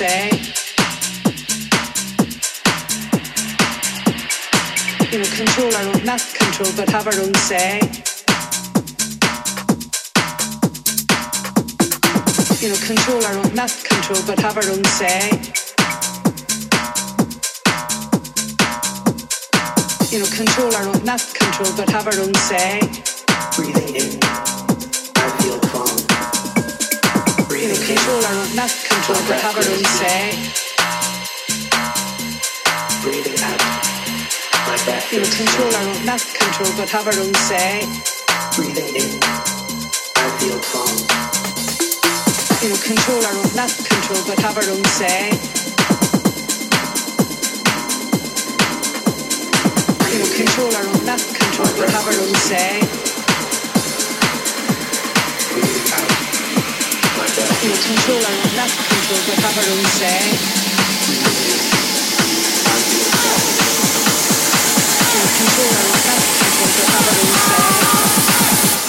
say. You know, control our own, not control, but have our own say. You know, control our own, not control, but have our own say. You know, control our own, not control, but have our own say. Breathing. controller, not control, but how do we say? Breathing out. Like that. You know, controller, not control, but how do we say? Breathing in. I feel calm. You know, controller, not control, but how do we say? You know, controller, not control, but how do we say? attimo controllano, un attimo controllano, papà non sei. Controllano, un attimo controllano, papà non sei.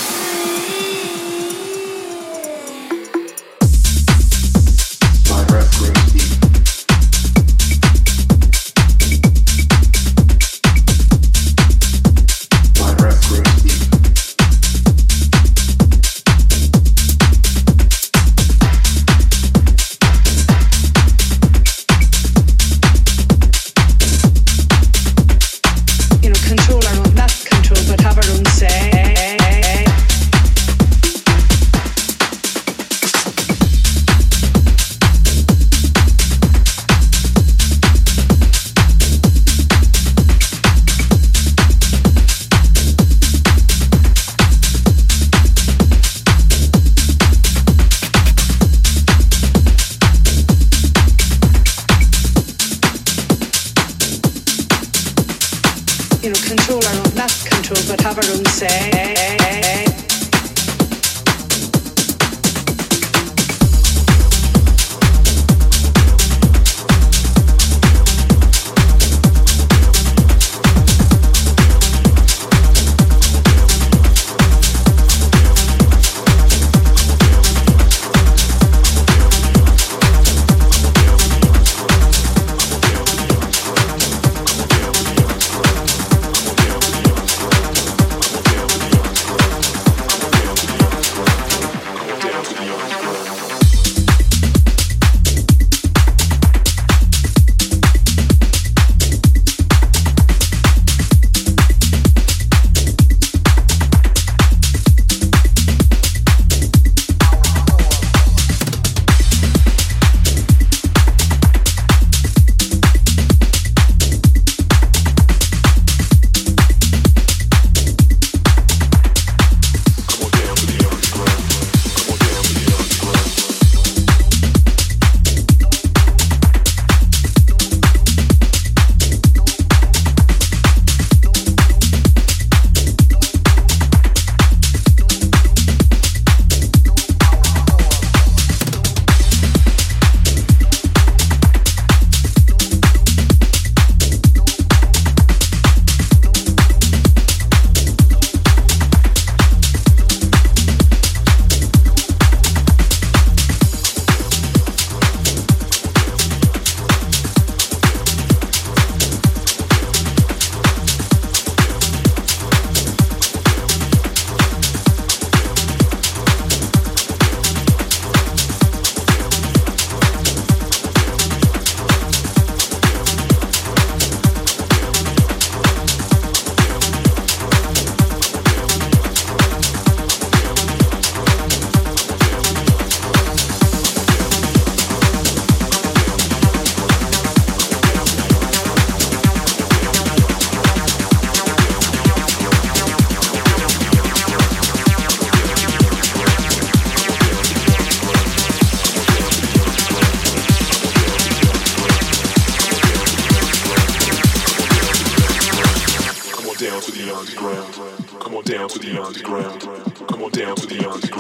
The underground. Come on down to the underground.